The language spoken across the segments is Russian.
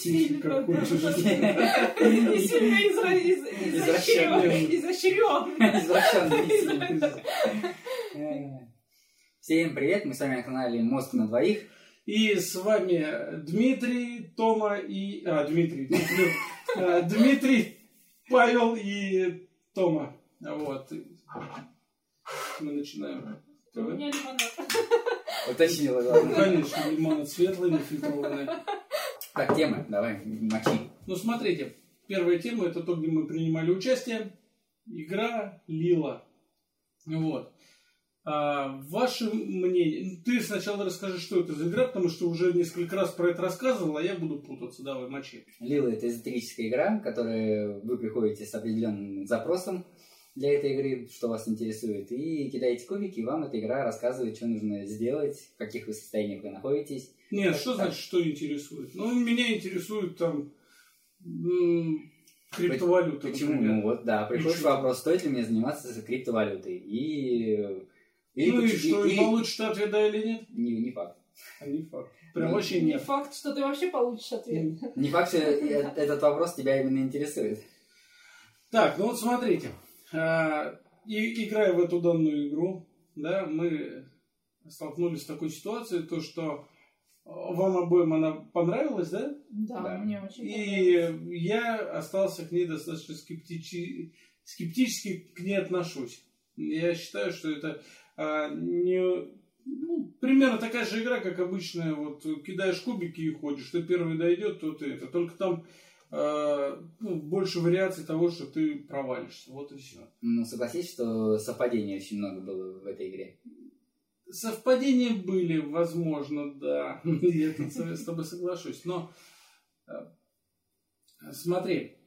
сильно хочешь. И сильно изощрен. Э, Всем привет, мы с вами на канале Мозг на двоих. И с вами Дмитрий, Тома и... А, Дмитрий. Дмитрий, а, Дмитрий, Павел и Тома. Вот. Мы начинаем. У меня лимонад. Уточнила Ну, главное. конечно, лимонад светлый, нефильтрованный. Так, тема, давай, мочи. Ну, смотрите, первая тема это то, где мы принимали участие. Игра Лила. Вот. А, ваше мнение. Ты сначала расскажи, что это за игра, потому что уже несколько раз про это рассказывал, а я буду путаться. Давай, мочи. Лила это эзотерическая игра, в которой вы приходите с определенным запросом для этой игры, что вас интересует, и кидаете кубики, и вам эта игра рассказывает, что нужно сделать, в каких вы состояниях вы находитесь. Нет, что значит, что интересует? Ну, меня интересует там криптовалюта, Почему? например. Ну вот, да, приходит чё? вопрос, стоит ли мне заниматься криптовалютой. И... или ну и что, и или- получишь ты ответ, да или нет? Не, не факт. А не факт. Прям Ну, вообще Не нет. факт, что ты вообще получишь ответ. Не факт, что э- этот вопрос тебя именно интересует. Так, ну вот смотрите. А, и, играя в эту данную игру, да, мы столкнулись с такой ситуацией, то что вам обоим она понравилась, да? Да, Да. мне очень понравилось. И я остался к ней достаточно скептичи- скептически к ней отношусь. Я считаю, что это а, не ну, примерно такая же игра, как обычная. Вот кидаешь кубики и ходишь. Кто первый дойдет, то ты это. Только там а, ну, больше вариаций того, что ты провалишься. Вот и все. Ну, согласись, что совпадений очень много было в этой игре. Совпадения были, возможно, да. Я тут с тобой соглашусь. Но э, смотри,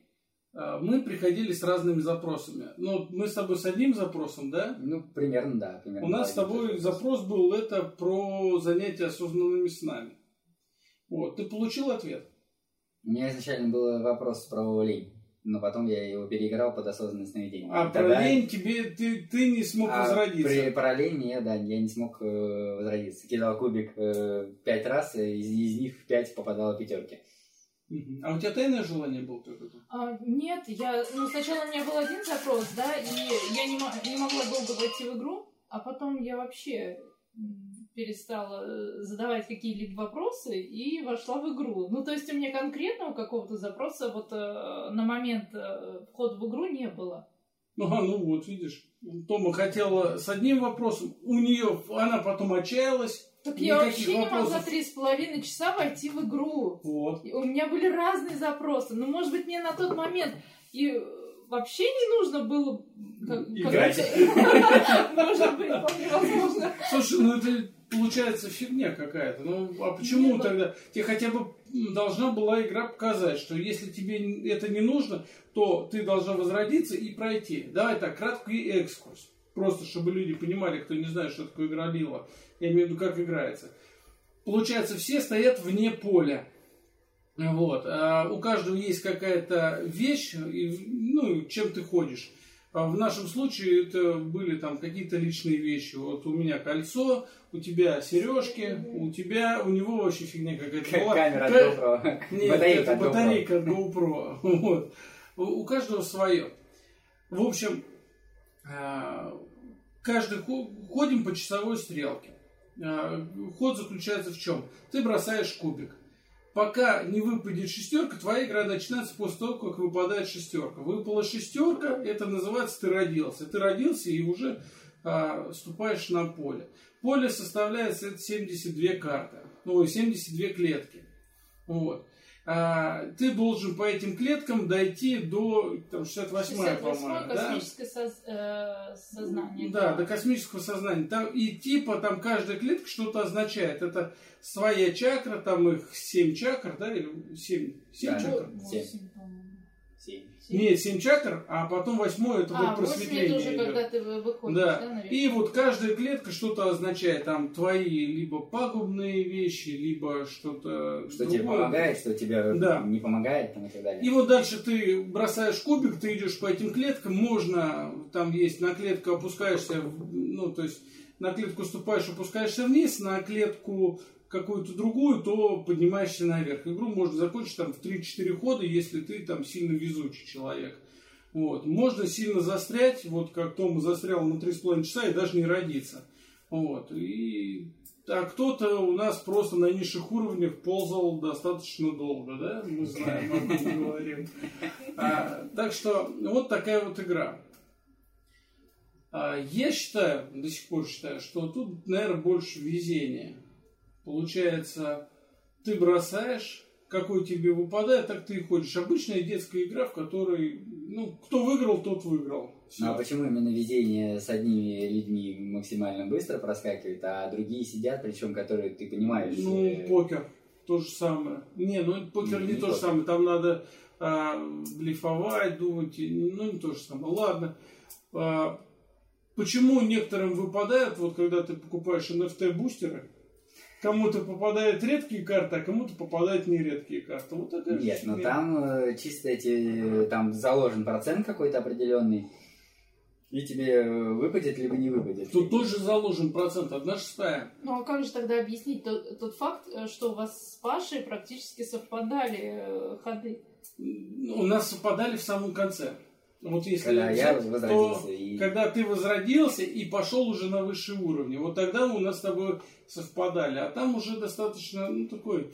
э, мы приходили с разными запросами. Ну, мы с тобой с одним запросом, да? Ну, примерно, да. Примерно У нас с тобой запрос был это про занятия осознанными снами. Вот, ты получил ответ? У меня изначально был вопрос про лень, но потом я его переиграл под осознанное сновидение. А про тогда- лень тебе ты, ты не смог А возродиться. При, про лень я, да, я не смог э, возродиться. Кидал кубик э, пять раз, и из, из них в пять попадало пятерки. А у тебя тайное желание было только тут? А, нет, я, ну, сначала у меня был один запрос, да, и я не, не могла долго войти в игру, а потом я вообще перестала э, задавать какие-либо вопросы и вошла в игру. Ну, то есть у меня конкретного какого-то запроса вот э, на момент э, входа в игру не было. Ну, а, ну вот, видишь. Тома хотела с одним вопросом, у нее, она потом отчаялась. Так я вообще не могла вопросов. три с половиной часа войти в игру. Вот. У меня были разные запросы. Ну, может быть, мне на тот момент и э, вообще не нужно было... как- Играть. Может быть, вполне возможно. Слушай, ну это получается фигня какая-то. Ну, а почему Нет, ну- тогда? Тебе хотя бы должна была игра показать, что если тебе это не нужно, то ты должна возродиться и пройти. Давай так, краткий экскурс. Просто, чтобы люди понимали, кто не знает, что такое игра Лила. Я имею в виду, как играется. Получается, все стоят вне поля. Вот. А у каждого есть какая-то вещь, и, ну, чем ты ходишь. В нашем случае это были там какие-то личные вещи. Вот у меня кольцо, у тебя сережки, у тебя, у него вообще фигня какая-то Как была. камера от Ка- GoPro. Нет, Батарейка это батарейка от GoPro. Вот. У каждого свое. В общем, а, каждый хо- ходим по часовой стрелке. А, Ход заключается в чем? Ты бросаешь кубик. Пока не выпадет шестерка, твоя игра начинается после того, как выпадает шестерка. Выпала шестерка, это называется ты родился. Ты родился и уже а, ступаешь на поле. Поле составляет 72 карты, ну, 72 клетки. Вот. А, ты должен по этим клеткам дойти до там, 68-я, по-моему. космическое да? Сознание. Да, до космического сознания. Там, и типа там каждая клетка что-то означает. Это своя чакра, там их 7 чакр, да? 7, 7 да, чакр? 8, 7. 7. Нет, семь чакр, а потом восьмой это А, вот просветление. уже идет. когда ты вы- выходишь, Да. да, наверное? И вот каждая клетка что-то означает. Там твои либо пагубные вещи, либо что-то Что тебе другое. помогает, что тебе Да. не помогает, там, и так далее. И вот дальше ты бросаешь кубик, ты идешь по этим клеткам, можно, там есть на клетку опускаешься, в- ну, то есть на клетку ступаешь, опускаешься вниз, на клетку, какую-то другую, то поднимаешься наверх. Игру можно закончить там в 3-4 хода, если ты там сильно везучий человек. Вот. Можно сильно застрять, вот как Тома застрял на 3,5 часа и даже не родиться. Вот. И а кто-то у нас просто на низших уровнях ползал достаточно долго, да? Мы знаем, об этом говорим. А, так что вот такая вот игра. А, я считаю, до сих пор считаю, что тут, наверное, больше везения. Получается, ты бросаешь, какой тебе выпадает, так ты и ходишь. Обычная детская игра, в которой, ну, кто выиграл, тот выиграл. Ну а почему именно везение с одними людьми максимально быстро проскакивает, а другие сидят, причем которые ты понимаешь? Ну, э, покер то же самое. Не, ну покер Не, не, не то же покер. самое. Там надо а, блефовать, думать. Ну, не то же самое. Ладно. А, почему некоторым выпадает, вот когда ты покупаешь NFT-бустеры, кому-то попадают редкие карты, а кому-то попадают нередкие карты. Вот такая же Нет, но фигня. там э, чисто эти, там заложен процент какой-то определенный, и тебе э, выпадет, либо не выпадет. Тут тоже заложен процент, одна шестая. Ну а как же тогда объяснить тот, тот факт, э, что у вас с Пашей практически совпадали э, ходы? У нас совпадали в самом конце. Вот если Когда я возродился то и- когда ты возродился и пошел уже на высший уровень, вот тогда у нас с тобой совпадали. А там уже достаточно, ну, такой...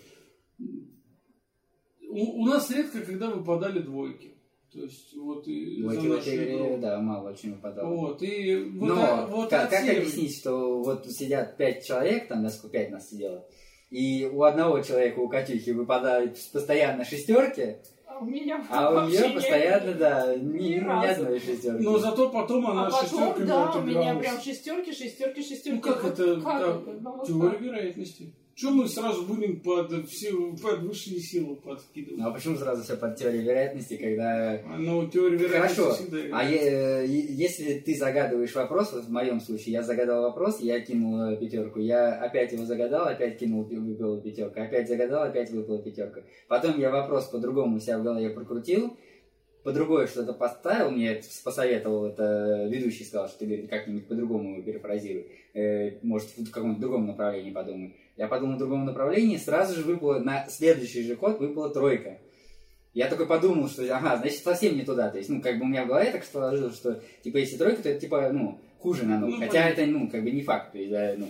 У, у нас редко, когда выпадали двойки. То есть, вот и Вот за и в этой игре, да, мало очень выпадало. Вот, и вот, Но а- вот как, как объяснить, что вот сидят пять человек, там на сколько пять нас сидело, и у одного человека, у Катюхи, выпадают постоянно шестерки, у меня а у нее не- постоянно, да, ни, ни ни одной шестерки. Но зато потом она А потом, шестерками да, у меня прям шестерки, шестерки, шестерки. Ну как это? Как да, это? Ну, теория вероятности. Чем мы сразу будем под, все, под высшие силы подкидывать? Ну а почему сразу все под теорией вероятности, когда Ну, теория вероятности Хорошо. всегда А е- если ты загадываешь вопрос, вот в моем случае, я загадал вопрос, я кинул э, пятерку, я опять его загадал, опять кинул, выпала пятерка, опять загадал, опять выпала пятерка. Потом я вопрос по-другому у себя в голове прокрутил, по другое что-то поставил, мне это посоветовал это ведущий, сказал, что ты как-нибудь по-другому перефразируй, Э, может, в каком-то другом направлении подумай. Я подумал в другом направлении, сразу же выпала, на следующий же ход выпала тройка. Я только подумал, что, ага, значит, совсем не туда. То есть, ну, как бы у меня в голове так сложилось, что, типа, если тройка, то это, типа, ну, хуже намного. Ну, Хотя понятно. это, ну, как бы не факт. То есть, да, ну,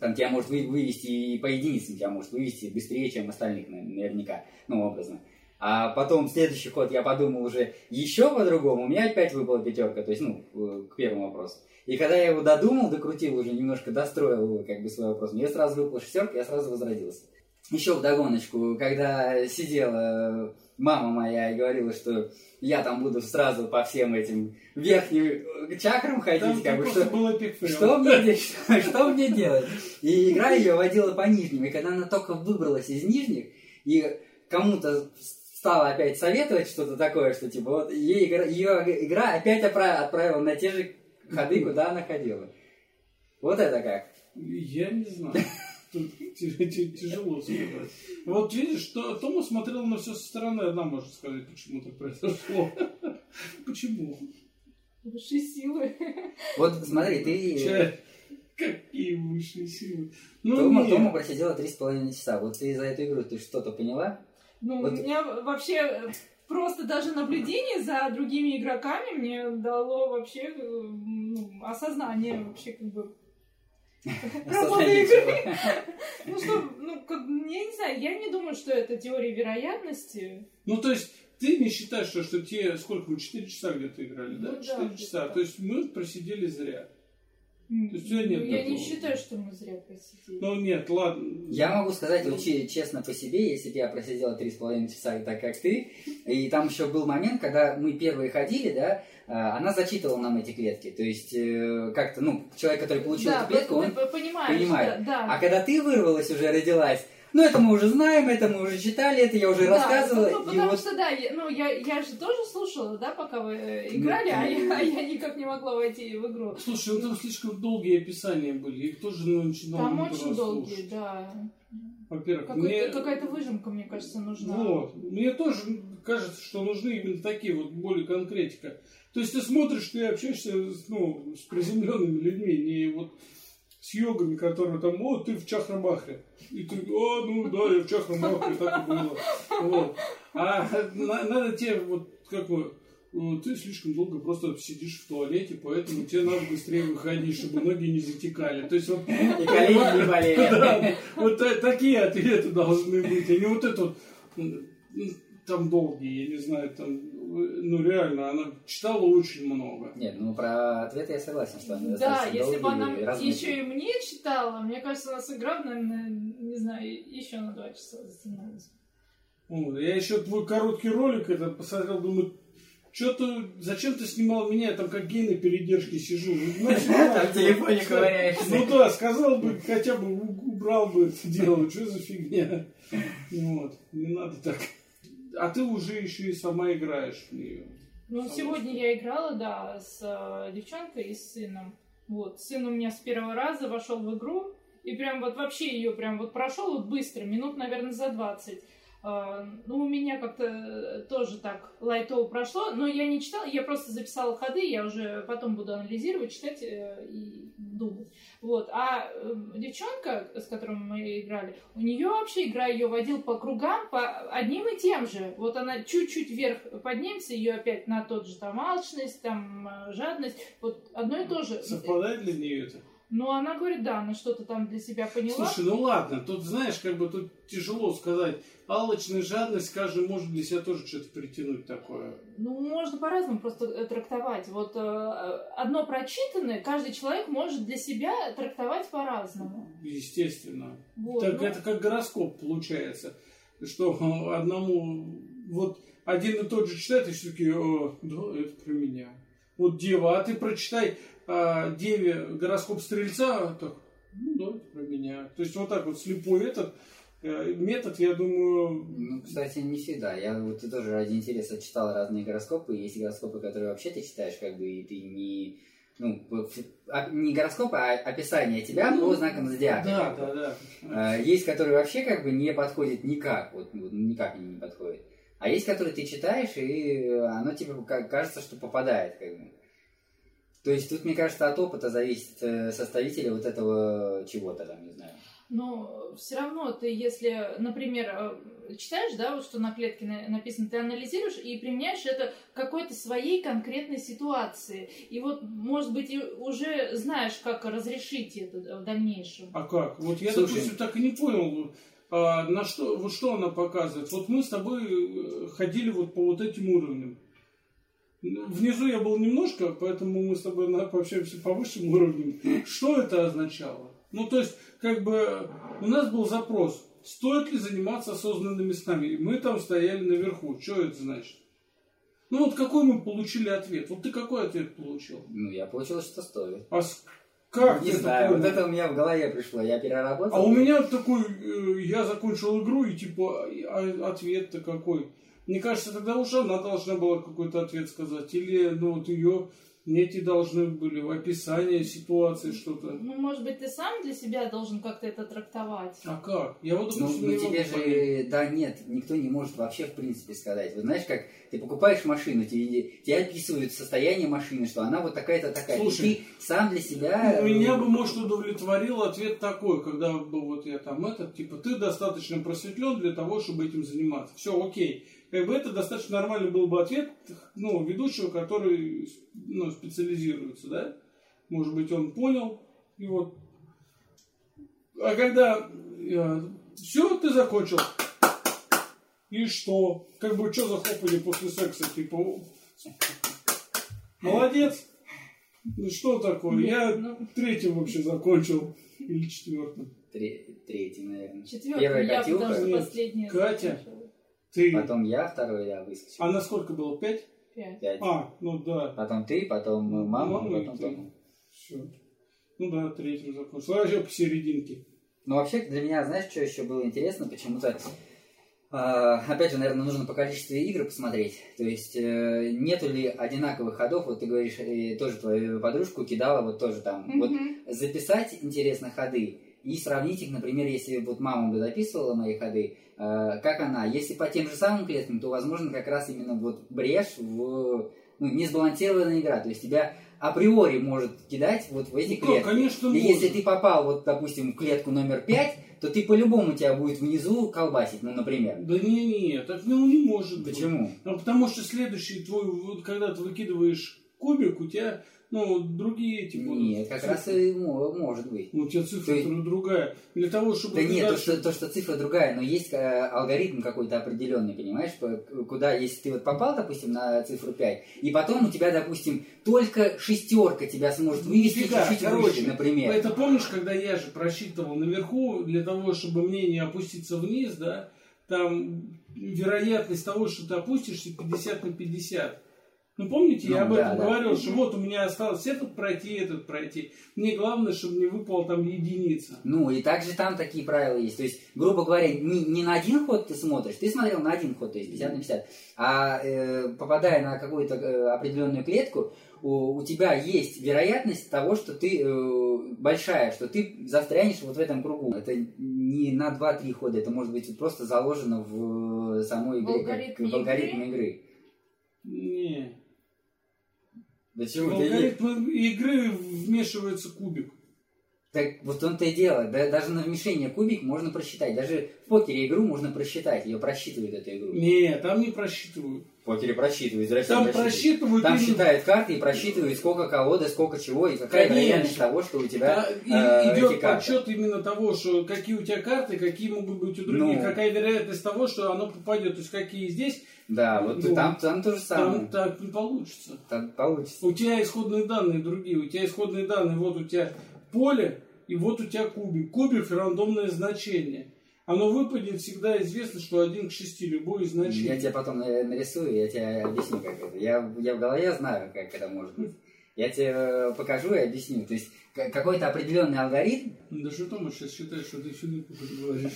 там тебя может вы- вывести и по единицам тебя может вывести быстрее, чем остальных, на- наверняка, ну, образно. А потом следующий ход я подумал уже еще по-другому, у меня опять выпала пятерка, то есть, ну, э, к первому вопросу. И когда я его додумал, докрутил уже, немножко достроил как бы свой вопрос, мне сразу выпала шестерка, я сразу возродился. Еще вдогоночку, когда сидела мама моя и говорила, что я там буду сразу по всем этим верхним э, чакрам ходить, Там как бы, что, был epic fail. что мне, что, что мне делать? И игра ее водила по нижним. И когда она только выбралась из нижних, и кому-то стала опять советовать что-то такое, что типа вот ей игра, ее игра опять опра- отправила на те же ходы, куда она ходила. Вот это как. Я не знаю. Тут тяжело сказать. Вот видишь, что Тома смотрел на все со стороны. Одна может сказать, почему так произошло. Почему? Высшие силы. Вот смотри, ты... Какие высшие силы. Ну, Тома. Тома просидела три с половиной часа. Вот ты за эту игру ты что-то поняла? Ну, Вот. у меня вообще э, просто даже наблюдение за другими игроками мне дало вообще э, ну, осознание вообще как бы работы игры. Ну что, ну как, я не знаю, я не думаю, что это теория вероятности. Ну, то есть, ты не считаешь, что, что те, сколько мы, 4 часа где-то играли, Ну да? да, 4 где-то часа. так. То есть, мы просидели зря. М, есть нет ну, Я не такого? считаю, что мы зря посидели. Ну, нет, ладно. Я могу сказать вот че- честно по себе, если бы я просидела три с половиной часа так, как ты, и там еще был момент, когда мы первые ходили, да, а, она зачитывала нам эти клетки, то есть э, как-то, ну, человек, который получил да, эту клетку, он... понимает. да, да. А когда ты вырвалась уже, родилась, ну, это мы уже знаем, это мы уже читали, это я уже Да, рассказывала, ну, ну, потому вот... что, да, я, ну, я, я же тоже слушала, да, пока вы э, играли, а, ты- я, а я никак не могла войти в игру. Слушай, ну там слишком долгие описания были. Их тоже ну, начинал Там много очень долгие, слушать. да. Во-первых, Какой- мне... Какая-то выжимка, мне кажется, нужна. Вот. Мне тоже кажется, что нужны именно такие вот более конкретика. То есть ты смотришь, ты общаешься ну, с приземленными людьми, не вот с йогами, которые там, о, ты в чахрамахре. И ты, о, ну да, я в чахрамахре, так и было. Вот. А на- надо тебе, вот, как бы, ну, ты слишком долго просто сидишь в туалете, поэтому тебе надо быстрее выходить, чтобы ноги не затекали. То есть вот И колени не болели. да, вот та- такие ответы должны быть, а не вот это вот, там долгие, я не знаю, там, э, ну реально, она читала очень много. Нет, ну про ответы я согласен, что они Да, достаточно если бы она и еще и мне читала, мне кажется, она сыграла, наверное, не знаю, еще на два часа затянулась. Я еще твой короткий ролик этот посмотрел, думаю, что ты, зачем ты снимал меня, я там как гей на передержке сижу. Ну, в телефоне ковыряешься. Ну да, сказал бы, хотя бы у- убрал бы это дело, что за фигня. Вот, не надо так. А ты уже еще и сама играешь в нее. Ну, Само сегодня я играла, да, с э, девчонкой и с сыном. Вот, сын у меня с первого раза вошел в игру, и прям вот вообще ее прям вот прошел вот быстро, минут, наверное, за 20. А, Ну, у меня как-то тоже так лайтово прошло, но я не читала, я просто записала ходы, я уже потом буду анализировать, читать э, и думать. Вот. А э, девчонка, с которой мы играли, у нее вообще игра ее водил по кругам, по одним и тем же. Вот она чуть-чуть вверх поднимется, ее опять на тот же там алчность, там э, жадность, вот одно и то же. Совпадает для нее это? Ну, она говорит, да, она что-то там для себя поняла. Слушай, ну ладно, тут знаешь, как бы тут тяжело сказать. Алчность, жадность, каждый может для себя тоже что-то притянуть такое. Ну, можно по-разному просто э, трактовать. Вот э, одно прочитанное каждый человек может для себя трактовать по-разному. Естественно. Вот, так ну, это как гороскоп получается. Что одному вот один и тот же читает, и все таки да, это про меня. Вот дева, а ты прочитай а, деве гороскоп стрельца, так, ну да, про меня. То есть вот так вот слепой этот э, метод, я думаю, Ну, кстати, не всегда. Я вот тоже ради интереса читал разные гороскопы. Есть гороскопы, которые вообще ты читаешь, как бы, и ты не... Ну, а- не гороскопы, а описание тебя по знакам зодиака. да, да, да. А, Есть, которые вообще как бы не подходят никак, вот, вот никак не подходят. А есть, которые ты читаешь, и оно тебе ка- кажется, что попадает, как бы. То есть тут, мне кажется, от опыта зависит э, составителя вот этого чего-то там, не знаю. Но все равно ты, если, например, э, читаешь, да, вот что на клетке на- написано, ты анализируешь и применяешь это к какой-то своей конкретной ситуации. И вот, может быть, и уже знаешь, как разрешить это в дальнейшем. А как? Вот я, Слушай. допустим, так и не понял, а, на что, вот что она показывает. Вот мы с тобой э, ходили вот по вот этим уровням. Внизу я был немножко, поэтому мы с тобой пообщаемся по высшим уровням. Что это означало? Ну, то есть, как бы, у нас был запрос, стоит ли заниматься осознанными снами. И мы там стояли наверху. Что это значит? Ну, вот какой мы получили ответ? Вот ты какой ответ получил? Ну, я получилось, что стоит. А с- как не знаю, вот понял? это у меня в голове пришло. Я переработал. А у меня такой, э, я закончил игру, и типа, а ответ-то какой? Мне кажется, тогда уже она должна была какой-то ответ сказать. Или, ну, вот ее эти должны были в описании ситуации что-то. Ну, может быть, ты сам для себя должен как-то это трактовать. А как? Я вот, Ну, допустим, ну не тебе понять. же, да нет, никто не может вообще в принципе сказать. Вот знаешь, как ты покупаешь машину, тебе, тебе описывают состояние машины, что она вот такая-то такая. Слушай, и ты сам для себя... Ну, Меня э, бы, может, удовлетворил ответ такой, когда бы вот я там этот, типа, ты достаточно просветлен для того, чтобы этим заниматься. Все, окей. Как бы это достаточно нормальный был бы ответ, ну, ведущего, который, ну, специализируется, да? Может быть, он понял, и вот. А когда все, ты закончил. И что? Как бы, что за хлопали после секса? Типа, молодец. Ну, что такое? Я Ну, третьим вообще закончил. Или четвертым. тре- Третий, наверное. четвертый, Первая я Катюха. потому что Нет. последняя. Катя. закончила. Ты. Потом я, второй я выскочил. А на сколько было? Пять? Пять. Пять. А, ну да. Потом ты, потом мама, Мама и потом ты. Все. Ну да, третьим закончил. А я посерединке. Ну, вообще, для меня, знаешь, что еще было интересно? Почему-то, а, опять же, наверное, нужно по количеству игр посмотреть. То есть, э, нету ли одинаковых ходов? Вот ты говоришь, э, тоже твою подружку кидала, вот тоже там. Вот Мгм. записать, интересно, ходы и сравнить их, например, если вот мама бы записывала мои ходы, э, как она. Если по тем же самым клеткам, то, возможно, как раз именно вот брешь в ну, не сбалансированная игра. То есть тебя априори может кидать вот в эти Ну, клетки. конечно, И если ты попал, вот, допустим, в клетку номер 5, то ты по-любому тебя будет внизу колбасить, ну, например. Да не, не, так ну, не может быть. Почему? Ну, потому что следующий твой, вот когда ты выкидываешь кубик, у тебя, ну, другие эти будут. Нет, как цифры. раз и мо- может быть. Ну, у тебя цифра То есть- другая. Для того, чтобы... Да нет, то дальше- что, то, что цифра другая, но есть э, алгоритм какой-то определенный, понимаешь, по- куда, если ты вот попал, допустим, на цифру 5, и потом у тебя, допустим, только шестерка тебя сможет вывести Нифига, чуть-чуть короче, выше, например. Это помнишь, когда я же просчитывал наверху, для того, чтобы мне не опуститься вниз, да, там вероятность того, что ты опустишься 50 на 50. Ну, помните, я Ну, об да, этом да. говорил, что вот у меня осталось этот пройти, этот пройти. Мне главное, чтобы не выпала там единица. Ну, и также там такие правила есть. То есть, грубо говоря, не, не на один ход ты смотришь, ты смотрел на один ход, то есть 50 на 50, а э, попадая на какую-то э, определенную клетку, у, у тебя есть вероятность того, что ты э, большая, что ты застрянешь вот в этом кругу. Это не на 2-3 хода, это может быть просто заложено в самой В игре, как- алгоритме в алгоритме игры. Не. Да В чего не- алгоритм игры вмешивается кубик. Так вот он-то и дело. Да, даже на вмещение кубик можно просчитать. Даже в покере игру можно просчитать. Ее просчитывают эту игру. Не, там не просчитывают. В покере просчитывают. Здрасте, Там просчитывают. просчитывают Там именно- считают карты и просчитывают, сколько колоды, сколько чего, и какая Конечно. вероятность того, что у тебя Да, э, идет подсчет именно того, что какие у тебя карты, какие могут быть у других, Ну. какая вероятность того, что оно попадет, то есть какие здесь, Да, вот Ну, там, там то же самое. там так не получится. Там получится. У тебя исходные данные другие, у тебя исходные данные, вот у тебя поле, и вот у тебя кубик. Кубик рандомное значение. Оно выпадет, всегда известно, что один к шести, любое из значений. Я тебе потом нарисую, я тебе объясню, как это. Я, я в голове знаю, как это может быть. Я тебе э, покажу и объясню. То есть какой-то определенный алгоритм, Да что там сейчас считаешь, что ты всю говоришь?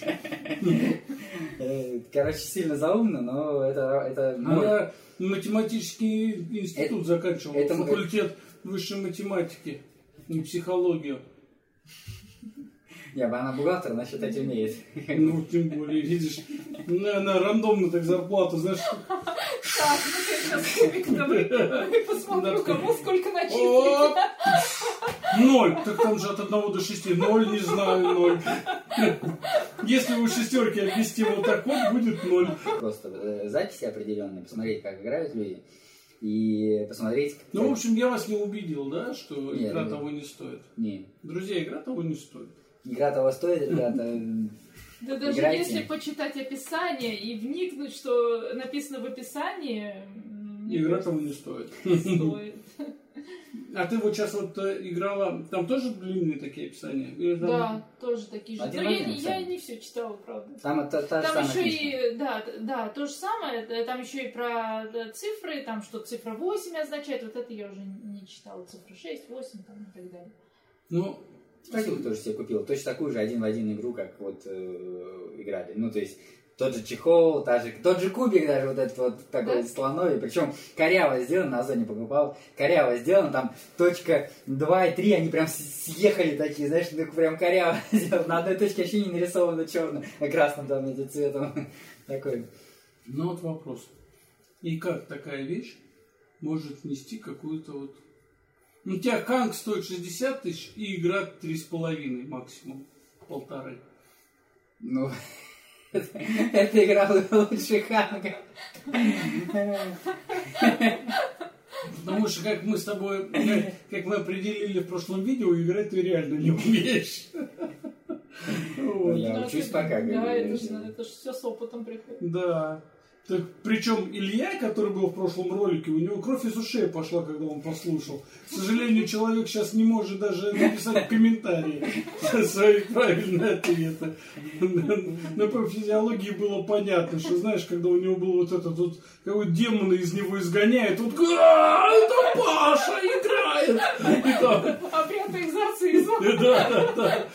короче, сильно заумно, но это, это мой- я математический институт заканчивал, это- факультет высшей математики и психологию. Не, она бухгалтер, она считать умеет. Ну, тем более, видишь, на, на рандомно так зарплату, знаешь, Так, ну я сейчас кубик и посмотрю, кому сколько Оп! начислить. ноль, так там же от одного до шести, ноль, не знаю, ноль. Если вы шестерки обвести вот так вот, будет ноль. Просто э, записи определенные, посмотреть, как играют люди, и посмотреть... Ну, в общем, я вас не убедил, да, что Нет, игра нет. того не стоит. Не, Друзья, игра того не стоит. Игра того стоит, ребята. Да даже Играйте. если почитать описание и вникнуть, что написано в описании, Игра того не стоит. стоит. А ты вот сейчас вот э, играла, там тоже длинные такие описания? Или там- Да, тоже такие же. Один Но я, я не все читала, правда. Там та, та же Там еще книжка. и, да, да, то же самое, т- там еще и про да, цифры, там что цифра 8 означает, вот это я уже не читала, цифра 6, 8 там, и так далее. Ну, Такую тоже себе купил. Точно такую же один в один игру, как вот э, играли. Ну, то есть тот же чехол, та же, тот же кубик даже вот этот вот такой Да? слоновый. Причем коряво сделан, на Озоне покупал. Коряво сделан, там точка 2 и 3, они прям съехали такие, знаешь, ну, прям коряво сделан. На одной точке вообще не нарисовано черным, а красным там этим цветом. Такой. ну вот вопрос. И как такая вещь может нести какую-то вот... Ну, у тебя ханг стоит 60 тысяч и игра 3,5 максимум. Полторы. Ну, эта игра лучше Ханга. Потому что, как мы с тобой, как, как мы определили в прошлом видео, играть ты реально не умеешь. Вот. Я Да, учусь это- пока, как Да, это это- же это ж все с опытом приходит. Да. Так, причем Илья, который был в прошлом ролике, у него кровь из ушей пошла, когда он послушал. К сожалению, человек сейчас не может даже написать комментарии свои правильные ответы. Но по физиологии было понятно, что, знаешь, когда у него был вот этот вот, какой демона из него изгоняет, он такой, «А, это Паша играет! И там, Обрядизация из да, да, да.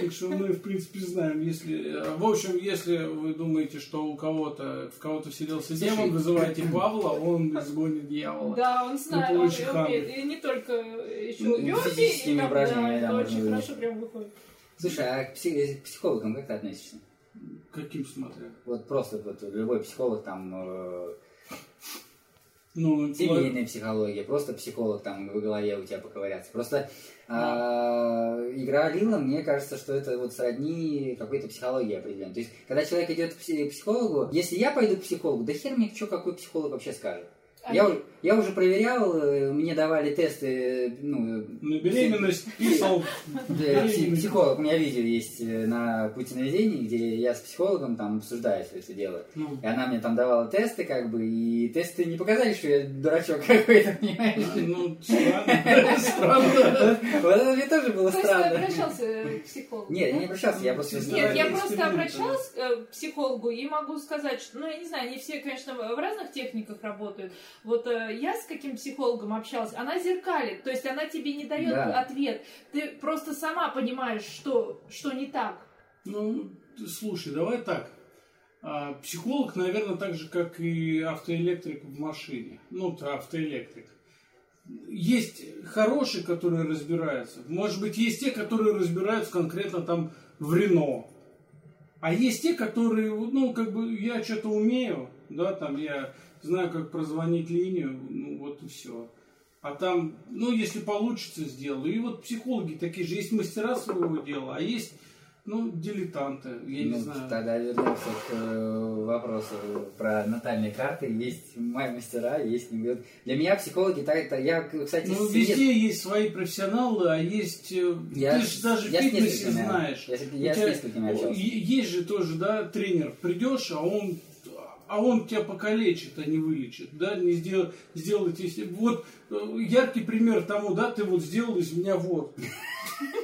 Так что мы, в принципе, знаем, если... э, В общем, если вы думаете, что у кого-то, в кого-то вселился демон, вызывайте Павла, он изгонит дьявола. Да, он знает, Ну, он умеет. И не только еще Ну, физическими и там, да, да, это очень хорошо прям выходит. Слушай, а к, пси- к психологам как ты относишься? Каким смотря? Вот просто вот любой психолог там... э, Ну, семейная психология, просто психолог там в голове у тебя поковыряться. Просто а, игра Лила, мне кажется, что это вот сродни какой-то психологии определенной. То есть, когда человек идет к психологу, если я пойду к психологу, да хер мне что, какой психолог вообще скажет. А я, я уже проверял, э, мне давали тесты, ну... На беременность писал. Психолог, у меня видео есть э, на пути наведения, где я с психологом там обсуждаю все это дело. Ну. И она мне там давала тесты, как бы, и тесты не показали, что я дурачок какой-то, понимаешь? Ну, странно. Вот это мне тоже было странно. ты обращался к психологу? Нет, я не обращался, я просто... Нет, я просто обращалась к психологу и могу сказать, что, ну, я не знаю, не все, конечно, в разных техниках работают, вот э, я с каким психологом общалась, она зеркалит, то есть она тебе не дает да. ответ. Ты просто сама понимаешь, что, что не так. Ну, слушай, давай так. А, психолог, наверное, так же, как и автоэлектрик в машине. Ну, автоэлектрик. Есть хорошие, которые разбираются. Может быть, есть те, которые разбираются конкретно там в Рено. А есть те, которые, ну, как бы, я что-то умею, да, там я знаю, как прозвонить линию, ну вот и все. А там, ну, если получится, сделаю. И вот психологи такие же, есть мастера своего дела, а есть, ну, дилетанты, я ну, не знаю. Тогда вернемся к э, вопросу про натальные карты. Есть мои мастера, есть... Для меня психологи, так, это, я, кстати... Ну, свет... везде есть свои профессионалы, а есть... Э, я, ты же даже я в фитнесе знаешь. Я, я, я с несколькими общался. Есть же тоже, да, тренер, придешь, а он а он тебя покалечит, а не вылечит, да, не сделал, сделать, если, вот, э, яркий пример тому, да, ты вот сделал из меня вот.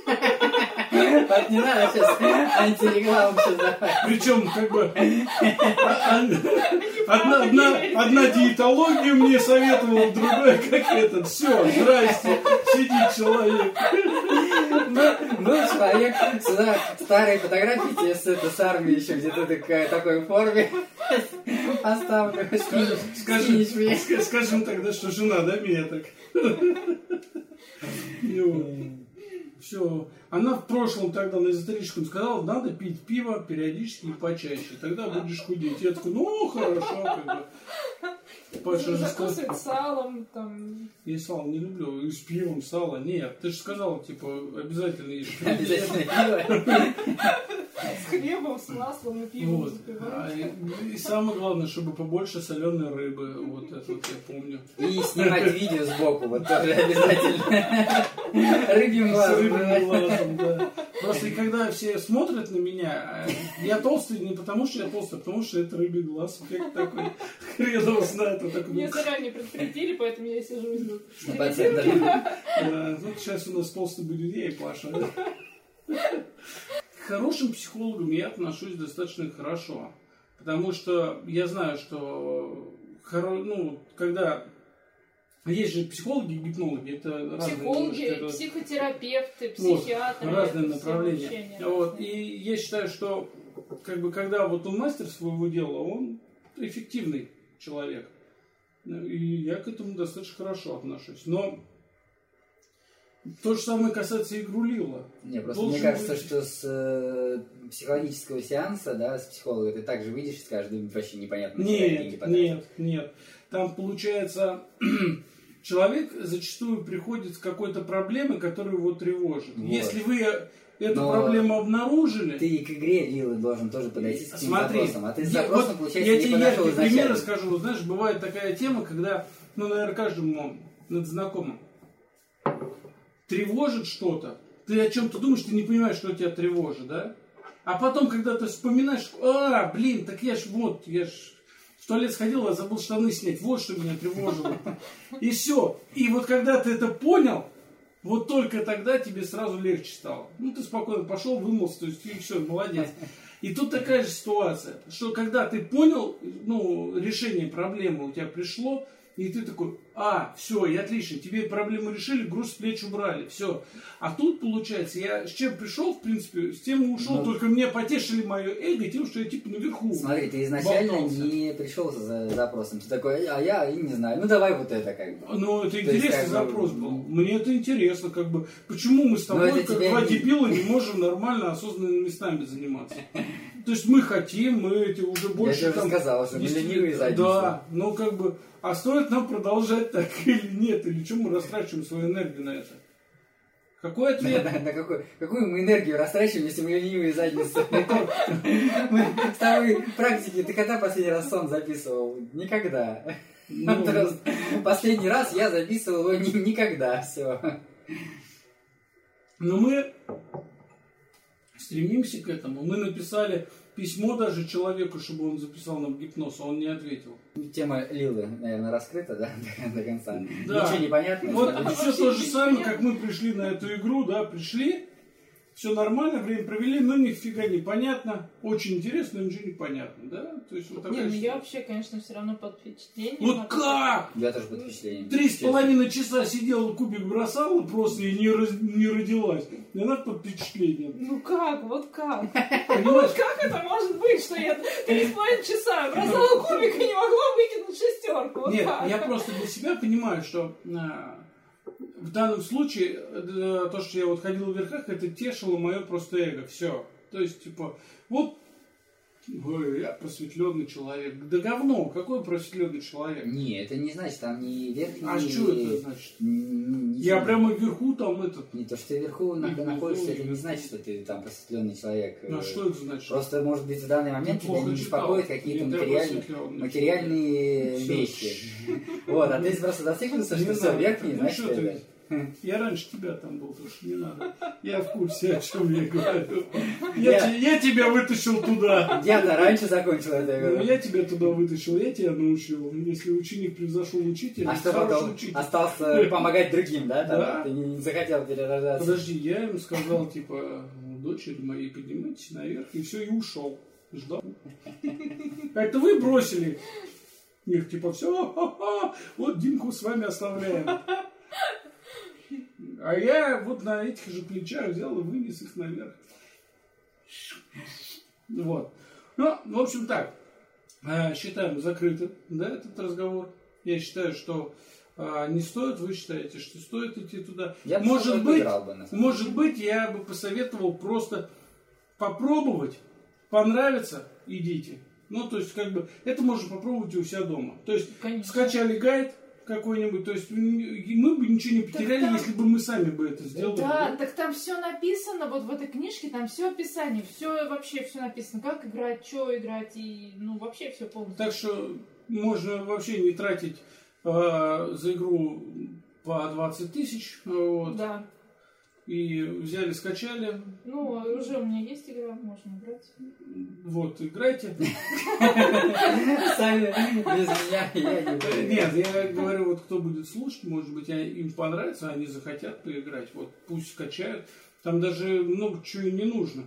Вот не надо сейчас антирекламу. Причем, как бы, одна, одна, одна диетология мне советовала, другая как этот. Все, здрасте, сидит человек. Ну, ну человек сюда старые фотографии тебе с, это, с армии еще где-то такой, такой форме оставлю. Скажем тогда, что жена, да, меня так? Все. Она в прошлом тогда на эзотерическом сказала, надо пить пиво периодически и почаще. Тогда будешь худеть. Я такой, ну, хорошо, как бы. Паша же сказал... салом, там... Я сало не люблю. И с пивом сало. Нет, ты же сказал, типа, обязательно ешь. Обязательно пиво. С хлебом, с маслом и пивом вот. а, и, и самое главное, чтобы побольше соленой рыбы. Вот это вот я помню. И снимать видео сбоку, вот тоже обязательно. Рыбьим глазом. Рыбьим глазом, да. Просто и когда все смотрят на меня, э, я толстый не потому, что я толстый, а потому что это рыбий глаз. Эффект такой. Хрен его знает. Вот такой, Мне заранее предупредили, поэтому я сижу и жду. Да, вот сейчас у нас толстый и Паша. К хорошим психологам я отношусь достаточно хорошо. Потому что я знаю, что ну, когда есть же психологи и гипнологи, это психологи, разные психотерапевты, психиатры, вот, разные направления. Вот, и я считаю, что как бы когда вот он мастер своего дела, он эффективный человек. И я к этому достаточно хорошо отношусь. Но то же самое касается игру Лила. Не, просто Должен мне кажется, быть... что с э, психологического сеанса, да, с психолога, ты также видишь и скажешь, да вообще непонятно. Нет, нет, нет. Там получается, человек зачастую приходит с какой-то проблемой, которая его тревожит. Вот. Если вы эту Но проблему обнаружили. Ты к игре Лилы должен тоже подойти с этим Смотри, запросом. А ты с запросом, вот получается, я тебе яркий пример расскажу. Знаешь, бывает такая тема, когда, ну, наверное, каждому над знакомым тревожит что-то. Ты о чем-то думаешь, ты не понимаешь, что тебя тревожит, да? А потом, когда ты вспоминаешь, а, блин, так я ж вот, я ж в туалет сходил, а забыл штаны снять, вот что меня тревожило. И все. И вот когда ты это понял, вот только тогда тебе сразу легче стало. Ну, ты спокойно пошел, вымылся, то есть, и все, молодец. И тут такая же ситуация, что когда ты понял, ну, решение проблемы у тебя пришло, и ты такой, а, все, и отлично, тебе проблему решили, груз с плеч убрали, все. А тут, получается, я с чем пришел, в принципе, с тем и ушел, Но... Ну, только мне потешили мое эго тем, что я типа наверху. Смотри, ты изначально болтался. не пришел за запросом, ты такой, а я и не знаю, ну давай вот это как бы. Ну, это интересный есть, запрос бы... был. Мне это интересно, как бы, почему мы с тобой, как два не... дебила, не можем нормально осознанными местами заниматься? То есть мы хотим, мы эти уже Я больше тебе уже там... сказал, что мы ленивые задницы. Да, ну как бы, а стоит нам продолжать так или нет? Или чем мы растрачиваем свою энергию на это? Какой ответ? На, на какую, какую мы энергию растрачиваем, если мы ленивые задницы? Мы с тобой практики, ты когда последний раз сон записывал? Никогда. Ну, Последний раз я записывал его ни- никогда. Все. Но мы стремимся к этому. Мы написали письмо даже человеку, чтобы он записал нам гипноз, а он не ответил. Тема Лилы, наверное, раскрыта, да, до, конца. Да. Ничего не понятно. Вот все то же самое, как мы пришли на эту игру, да, пришли, все нормально, время провели, но нифига не понятно, очень интересно, но ничего не понятно, да? То есть вот Не, такая ну я вообще, конечно, все равно под впечатлением. Вот от- как? Я тоже под впечатлением. Три с половиной часа сидела, кубик бросала просто и не, раз- не родилась. И она под впечатлением. Ну как, вот как? Понимаешь? Как это может быть, что я три с половиной часа бросала кубик и не могла выкинуть шестерку? Вот Нет, я просто для себя понимаю, что а, в данном случае э, то, что я вот ходил в верхах, это тешило мое просто эго. Все. То есть, типа, вот ой, я просветленный человек. Да говно, какой просветленный человек? Не, это не значит, там не верхний... А что это значит? н- Я ничего. прямо вверху там этот. Не то, что ты вверху внизу, находишься, и это не вверху. значит, что ты там просветленный человек. А Э, что это значит? Просто, может быть, в данный момент тебя не беспокоят какие-то материальные, материальные вещи. Вот, а ты просто зациклился, Не что все, верхний, Ну, значит. Я раньше тебя там был, потому что не надо. Я в курсе, о чем я говорю. Я- Я, те- я тебя вытащил туда. Я-то раньше закончил это, я Ну, я тебя туда вытащил, я тебя научил. Если ученик превзошел учителя, А что потом учитель. остался помогать другим, да? Там, Да. Ты не захотел перерождаться. Подожди, я ему сказал, типа, дочери моей, поднимайтесь наверх, и все, и ушел. Ждал. Это вы бросили их, типа, все, вот Димку с вами оставляем. А я вот на этих же плечах взял и вынес их наверх. Вот. Ну, в общем так, э, считаем закрытым, да, этот разговор. Я считаю, что э, не стоит, вы считаете, что стоит идти туда. Я может быть, бы, может быть, я бы посоветовал просто попробовать, понравится, идите. Ну, то есть, как бы, это можно попробовать и у себя дома. То есть, Конечно. скачали гайд какой-нибудь, то есть, мы бы ничего не потеряли, там- если бы мы сами бы это сделали. Да, так там все написано, вот в этой книжке там все описание, все вообще все написано, как играть, что играть и ну вообще все полностью. Так что можно вообще не тратить э, за игру по 20 тысяч. Вот. Да. И взяли, скачали. Ну, уже у меня есть игра, можно играть. Вот, играйте. Сами без меня я не. Нет, я говорю, вот кто будет слушать, может быть, им понравится, они захотят поиграть. Вот пусть скачают. Там даже много чего и не нужно.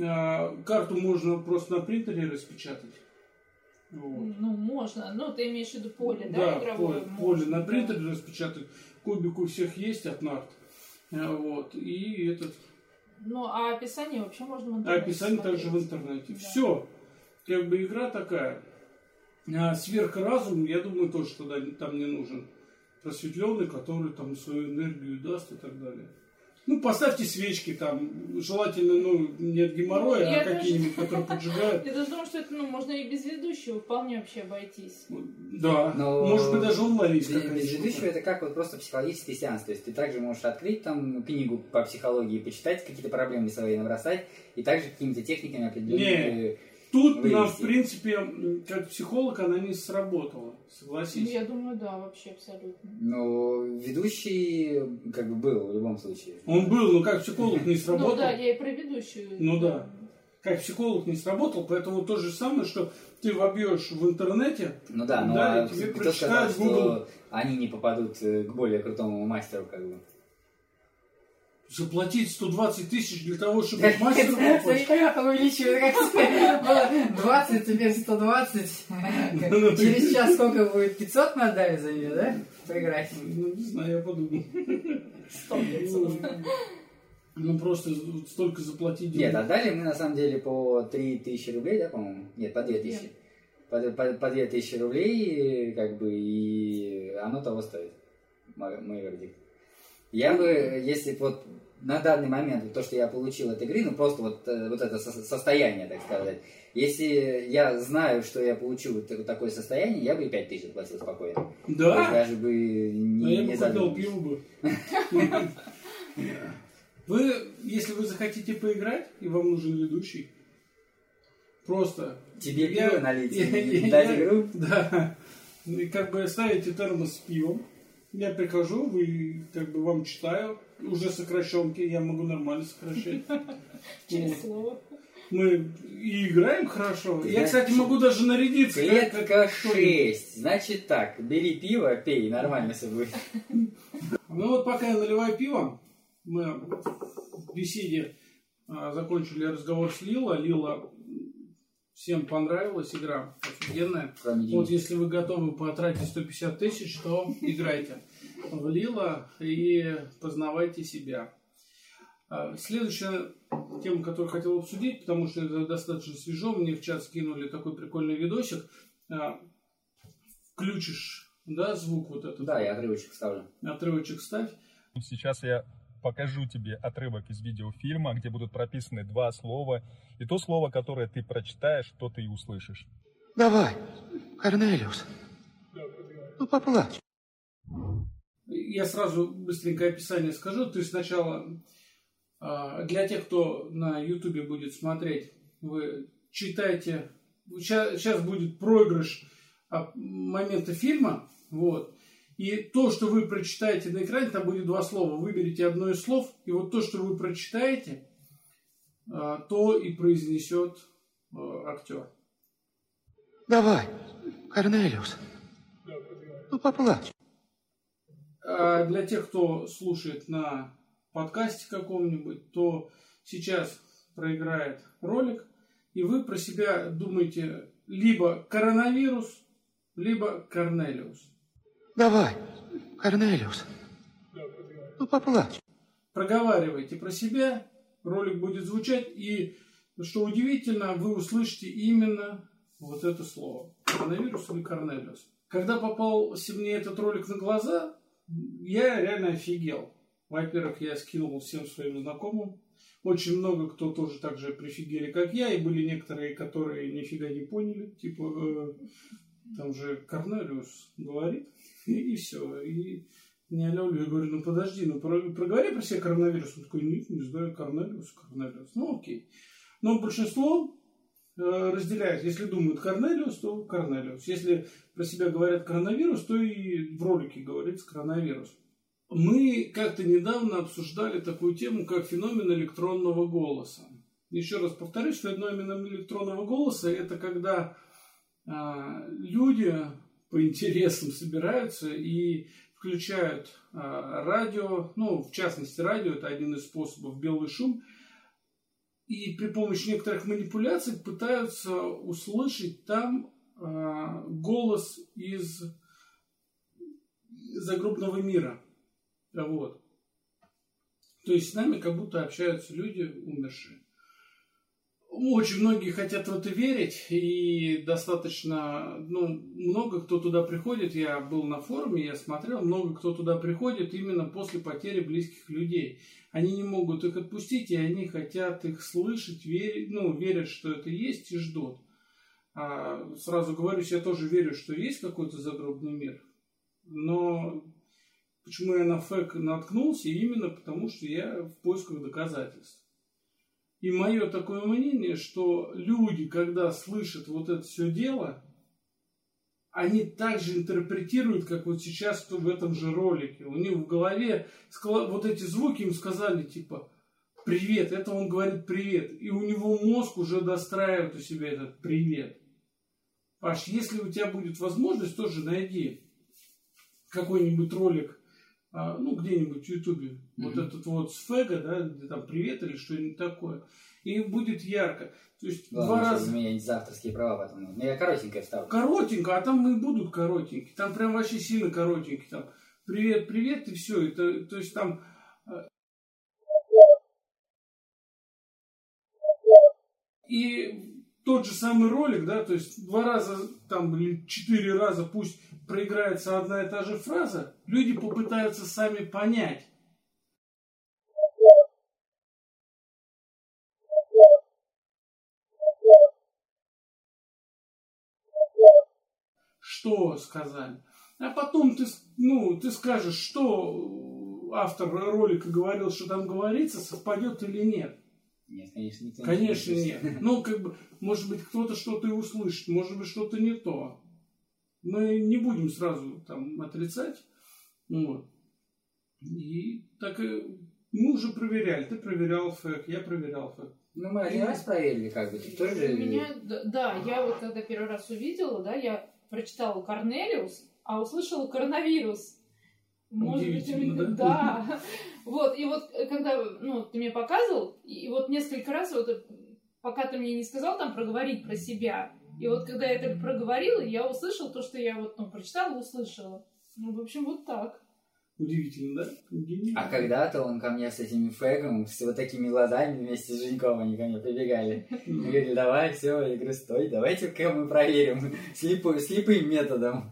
А, Карту можно просто на принтере распечатать. Вот. Ну, можно. Ну, ты имеешь в виду поле, да, Да, игровое? поле, поле на принтере распечатать. Кубик у всех есть от нарт. А, Вот. И этот Ну, а описание вообще можно в А интернете описание также в смотреть. интернете. Да. Все. Как бы игра такая. А сверхразум, я думаю, тоже не- там не нужен. Просветленный, который там свою энергию даст и так далее. Ну, поставьте свечки там, желательно, ну, не от геморроя, Я а какие-нибудь, которые поджигают. Я даже думаю, что это ну, можно и без ведущего вполне вообще обойтись. Да, Но может быть, даже онлайн есть Без, какая-то без ведущего это как вот просто психологический сеанс. То есть ты также можешь открыть там книгу по психологии, почитать, какие-то проблемы свои набросать, и также какими-то техниками определенными. Тут нам, в принципе, как психолог, она не сработала. Ну, Согласись. я думаю, да, вообще абсолютно. Но ведущий как бы был в любом случае. Он был, но как психолог не сработал. Ну да, я и про ведущую. Ну да. как психолог не сработал, поэтому то же самое, что ты вобьешь в интернете, Ну да, но Да, а и тебе кто сказал, прочитают что Google. они не попадут э, к более крутому мастеру, как бы. Заплатить 120 тысяч для того, чтобы к мастеру попасть. Увеличивает, как было 20, теперь 120. Через час сколько будет? 500 мы отдали за нее, да? Поиграть. Ну, не знаю, я подумал. Сто пятьсот. Ну, просто столько заплатить. Нет, отдали мы на самом деле по 3000 рублей, да, по-моему? Нет, по 2000. По, по, по 2000 рублей, как бы, и оно того стоит. Мой, мой вердикт. Я бы, если вот на данный момент, вот то, что я получил от игры, ну просто вот, э, вот это со- состояние, так сказать. Если я знаю, что я получу вот такое- состояние, я бы и 5 тысяч заплатил спокойно. То есть Да? Даже бы не, А я не бы задумывался. пиво бы. Вы, если вы захотите поиграть, и вам нужен ведущий, просто... Тебе пиво налить и дать игру? Да. И как бы ставите термос с пивом. Я прихожу, вы как бы вам читаю, уже сокращенки, я могу нормально сокращать. Через слово. Мы и играем хорошо. Я, кстати, могу даже нарядиться. Клетка кто-нибудь. 6. Значит так, бери пиво, пей, нормально все будет. Ну вот пока я наливаю пиво, мы в беседе а, закончили разговор с Лила. Лила всем понравилась игра, офигенная. Вот если вы готовы потратить 150 тысяч, то играйте в Лила и познавайте себя. А, Следующая тема, которую хотел обсудить, потому что это достаточно свежо, мне в чат скинули такой прикольный видосик. А, Включишь, да, звук вот этот, Да, я отрывочек ставлю. отрывочек ставь. Сейчас я покажу тебе отрывок из видеофильма, где будут прописаны два слова, и то слово, которое ты прочитаешь, то ты и услышишь. Давай, Корнелиус. Ну, поплачь. Я сразу быстренькое описание скажу. Ты сначала, а, для тех, кто на Ютубе будет смотреть, вы читайте. Сейчас будет проигрыш а, момента фильма. Вот. И то, что вы прочитаете на экране, там будет два слова. Выберите одно из слов, и вот то, что вы прочитаете, а, то и произнесет а, актер. Давай, Корнелиус. Ну, поплачь. А для тех, кто слушает на подкасте каком-нибудь, то сейчас проиграет ролик, и вы про себя думаете либо коронавирус, либо Корнелиус. Давай, Корнелиус. Ну, поплачь. Проговаривайте про себя, ролик будет звучать, и, что удивительно, вы услышите именно вот это слово. Коронавирус или Корнелиус. Когда попался мне этот ролик на глаза, я реально офигел. Во-первых, я скинул всем своим знакомым. Очень много кто тоже так же прифигели, как я, и были некоторые, которые нифига не поняли. Типа, э, там же Корнелиус говорит, и, все. И не алло, я говорю, ну подожди, ну про- проговори про себя коронавирус. Он такой, нет, не знаю, Корнелиус, Корнелиус. Ну окей. Но большинство э, разделяет. Если думают Корнелиус, то Корнелиус. Если про себя говорят коронавирус, то и в ролике говорится коронавирус. Мы как-то недавно обсуждали такую тему, как феномен электронного голоса. Еще раз повторюсь, феномен электронного голоса – это когда люди по интересам собираются и включают а, радио, ну, в частности, радио – это один из способов белый шум, и при помощи некоторых манипуляций пытаются услышать там а, голос из загробного мира. Вот. То есть с нами как будто общаются люди умершие. Очень многие хотят в это верить, и достаточно, ну, много кто туда приходит, я был на форуме, я смотрел, много кто туда приходит именно после потери близких людей. Они не могут их отпустить, и они хотят их слышать, верить, ну, верят, что это есть, и ждут. А, сразу говорю, я тоже верю, что есть какой-то загробный мир, но почему я на фэк наткнулся? Именно потому, что я в поисках доказательств. И мое такое мнение, что люди, когда слышат вот это все дело, они также интерпретируют, как вот сейчас в этом же ролике. У них в голове вот эти звуки им сказали, типа, привет, это он говорит привет. И у него мозг уже достраивает у себя этот привет. Паш, если у тебя будет возможность, тоже найди какой-нибудь ролик, ну, где-нибудь в Ютубе, вот этот вот с Фега, да, где там привет или что-нибудь такое. И будет ярко. То есть два Главное, раза... чтобы заменять за авторские права потом. Ну, я коротенькое вставлю. Коротенько, а там и будут коротенькие. Там прям вообще сильно коротенькие. Там привет, привет, и все. Это, то есть там... э, И тот же самый ролик, да, то есть два раза там или четыре раза пусть проиграется одна и та же фраза, люди попытаются сами понять. Что сказали? А потом ты, ну, ты скажешь, что автор ролика говорил, что там говорится, совпадет или нет. Нет, конечно, никто не Конечно, слышит. нет. Ну, как бы, может быть, кто-то что-то и услышит, может быть, что-то не то. Мы не будем сразу там отрицать. Вот. И так и мы уже проверяли. Ты проверял фэк, я проверял фэк. Ну, мы один раз проверили, как бы, ты тоже... У меня, да, да, я вот когда первый раз увидела, да, я прочитала Корнелиус, а услышала коронавирус. Может быть, у- да? да. Вот, и вот э, когда, ну, ты мне показывал, и вот несколько раз, вот, э, пока ты мне не сказал там проговорить про себя, и вот когда я это проговорила, я услышала то, что я вот, ну, прочитала, услышала. Ну, в общем, вот так. Удивительно, да? Гениально. А когда-то он ко мне с этими фэгом, с вот такими глазами вместе с Женьком, они ко мне прибегали. И говорили, давай, все, я говорю, стой, давайте-ка мы проверим слепым методом.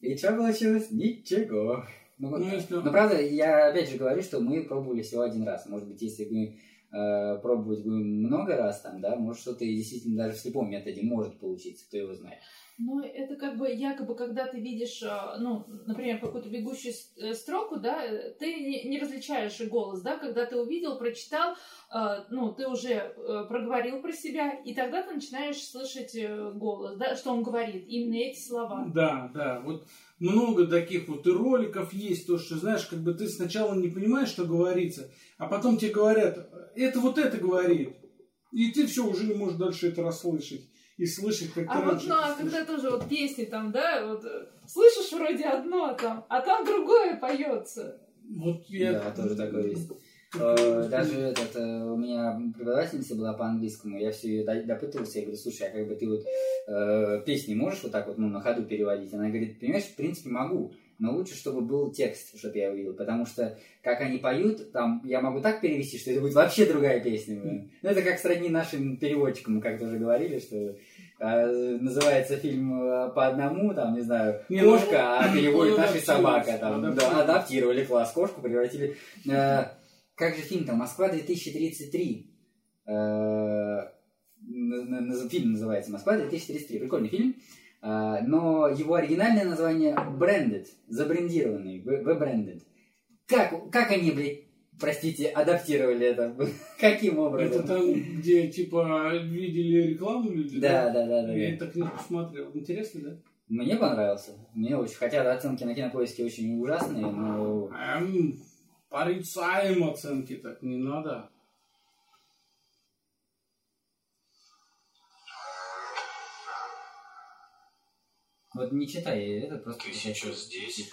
И что получилось? Ничего. Ну, Ну, если- Но правда, я опять же говорю, что мы пробовали всего один раз. Может быть, если бы э, пробовать будем много раз там, да, может что-то и действительно даже в слепом методе может получиться, кто его знает. Ну, это как бы якобы, когда ты видишь, э, ну, например, какую-то бегущую э, строку, да, э, ты не, различаешь и голос, да, когда ты увидел, прочитал, ну, ты уже проговорил про себя, и тогда ты начинаешь слышать голос, да, что он говорит, именно эти слова. Да, да, вот много таких вот и роликов есть, то, что, знаешь, как бы ты сначала не понимаешь, что говорится, а потом тебе говорят, это вот это говорит, и ты все уже не можешь дальше это расслышать и слышать, как А ты вот, ну, а когда тоже вот песни там, да, вот э, слышишь вроде одно там, а там другое поется. Вот я... Да, тоже такое есть. Э, Даже этот, э, у меня преподавательница была по английскому, я все ее до- допытывался, я говорю, слушай, а как бы ты вот э, песни можешь вот так вот ну, на ходу переводить? Она говорит, понимаешь, в принципе могу, но лучше, чтобы был текст, чтобы я увидел, потому что как они поют, там я могу так перевести, что это будет вообще другая песня. блин. Ну, это как сродни нашим переводчикам, мы как-то уже говорили, что э, называется фильм э, по одному, там, не знаю, Не, ну, кошка, а переводит ну, наша собака, там, адаптировали. да, адаптировали класс, кошку превратили. Э, как же фильм там Москва 2033? Э, фильм называется Москва 2033. Прикольный фильм. Э, но его оригинальное название Branded, забрендированный, в-branded. Как, как они, блядь, простите, адаптировали это? Каким Это образом? там, где, типа, видели рекламу люди? Да, да, да, да. Я да. так не посмотрел. Интересно, да? Мне понравился. Мне очень. Хотя оценки на кинопоиске очень ужасные, но Эм, порицаем оценки так не надо. Вот не читай, это просто. Ты сейчас здесь?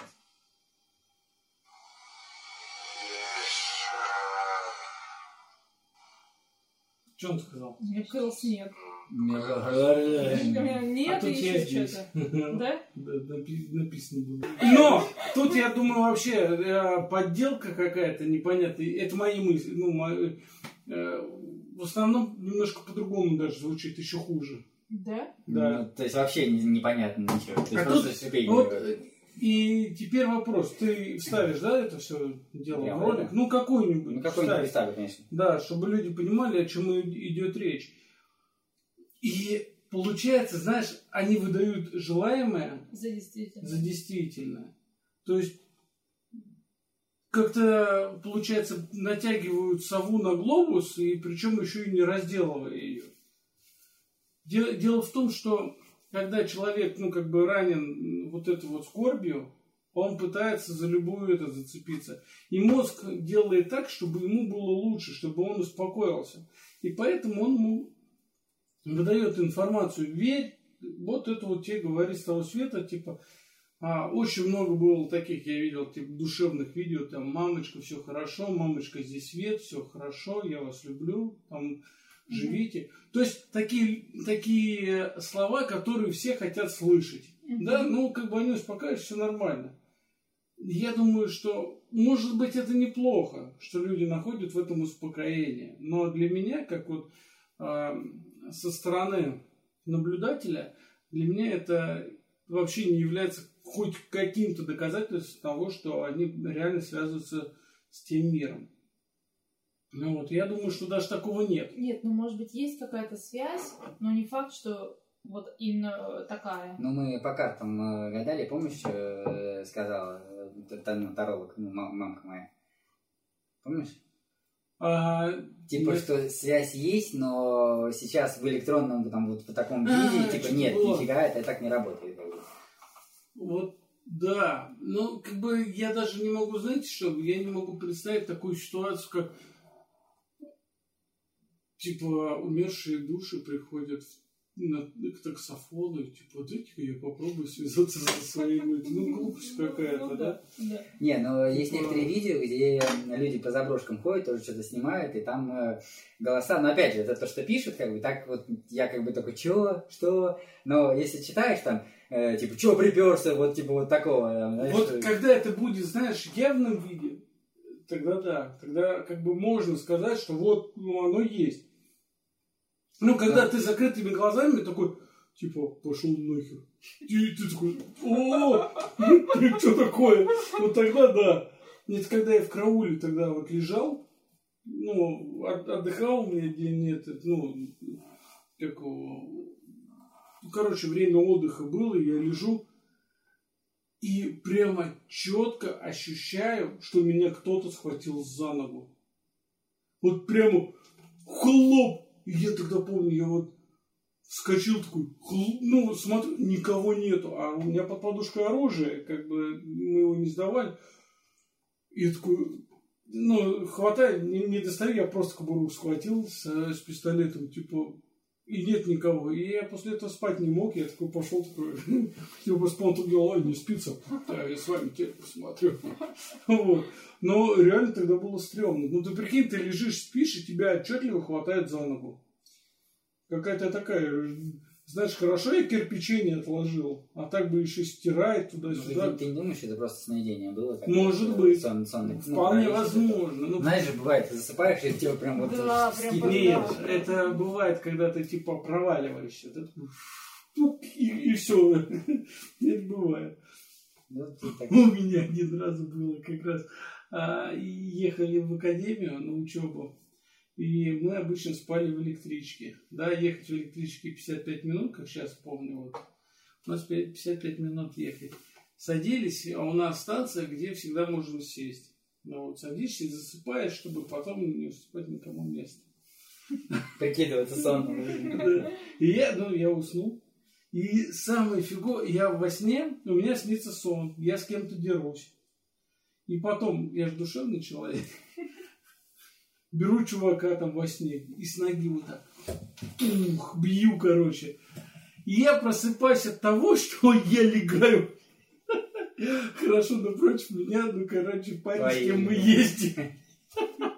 Что он сказал? Мне показалось, нет. Нет. Нет, А тут я здесь. что-то. Да? Да, напи- написано было. Но тут, я думаю, вообще э, подделка какая-то непонятная. Это мои мысли. Ну, мои, э, в основном немножко по-другому даже звучит, еще хуже. Да? Да. Ну, то есть вообще не- непонятно ничего. То есть А просто тут. Вот, э, и теперь вопрос. Ты вставишь, да, это все дело Я в ролик? уверен. Ну, какой-нибудь. Ну какой-нибудь вставь. конечно. Да, чтобы люди понимали, о чем идет речь. И получается, знаешь, они выдают желаемое За действительно. за действительное. То есть как-то, получается, натягивают сову на глобус, и причем еще и не разделывая ее. Дело, дело в том, что когда человек, ну, как бы ранен вот этой вот скорбью, он пытается за любую это зацепиться. И мозг делает так, чтобы ему было лучше, чтобы он успокоился. И поэтому он ему выдает информацию. Верь, вот это вот тебе говорит с того света, типа, а, очень много было таких, я видел, типа, душевных видео, там, мамочка, все хорошо, мамочка, здесь свет, все хорошо, я вас люблю, там, живите. То есть, такие, такие слова, которые все хотят слышать. Да, ну, как бы они успокаивают, все нормально. Я думаю, что, может быть, это неплохо, что люди находят в этом успокоение. Но для меня, как вот а, со стороны наблюдателя, для меня это вообще не является хоть каким-то доказательством того, что они реально связываются с тем миром. Ну вот, я думаю, что даже такого нет. Нет, ну может быть есть какая-то связь, но не факт, что вот именно такая. Ну, мы по картам э, гадали, помнишь, э, сказала э, ну, таролог, ну, ма- мамка моя? Помнишь? А, Типа, Нет. что связь есть, но сейчас в электронном, там, вот в таком А, виде, типа, нет, было. нифига, это так не работает. Вот, да. Ну, как бы я даже не могу, знаете, что я не могу представить такую ситуацию, как типа умершие души приходят в- на, к таксофону, и, типа, дайте-ка я попробую связаться со своими. Ну, глупость какая-то, Ну да? да. Не, но есть Типа- некоторые видео, где люди по заброшкам ходят, тоже что-то снимают, и там э, голоса, но опять же, это то, что пишут, как бы, так вот, я как бы такой, чё, что? Но если читаешь там, э, типа, чё приперся, вот, типа, вот такого, там, знаешь, Вот что- когда это будет, знаешь, в явном виде, тогда да, тогда как бы можно сказать, что вот ну, оно есть. Ну, когда Да. ты закрытыми глазами такой, типа, пошел нахер. И ты такой, о, что такое? Вот тогда да. Нет, когда я в карауле тогда вот лежал, ну, от- отдыхал у меня день этот, ну, как ну, короче, время отдыха было, я лежу, и прямо четко ощущаю, что меня кто-то схватил за ногу. Вот прямо хлоп. И я тогда помню, я вот вскочил такой, ну, смотрю, никого нету. А у меня под подушкой оружие, как бы мы его не сдавали. И такой, ну, хватает, не, не достаю, я просто кобуру схватил с, с пистолетом, типа, и нет никого. И я после этого спать не мог, я такой пошел, такой, типа, спал, тут ой, не спится, да, я с вами теперь посмотрю. Вот. Но реально тогда было стрёмно. Ну, ты прикинь, ты лежишь, спишь, и тебя отчетливо хватает за ногу. Какая-то такая, знаешь, хорошо я кирпичей не отложил, а так бы еще стирает Ну, ты, туда-сюда. ты не думаешь, это просто сновидение было? Может бы, быть. Сон, сонный, ну, Вполне возможно. Ну, Знаешь же, бывает, ты засыпаешь, и тебя прям вот... Да, прям Нет, Да. это бывает, когда ты типа проваливаешься. Ты такой, тук, и, все. Это бывает. Ну, так- У меня один раз было как раз. а, ехали в академию на учебу. И мы обычно спали в электричке. Да, ехать в электричке 55 минут, как сейчас помню. Вот. У нас 5 55 минут ехать. Садились, а у нас станция, где всегда можно сесть. Ну, вот, садишься и засыпаешь, чтобы потом не уступать никому место. Прикидываться. Да. И я, ну, я уснул. И самое фиго, я во сне, у меня снится сон, я с кем-то дерусь. И потом, я же душевный человек, беру чувака там во сне и с ноги вот так, ух, бью, короче. И я просыпаюсь от того, что я легаю. Хорошо, напротив меня, ну, короче, парень, с кем мы ездим.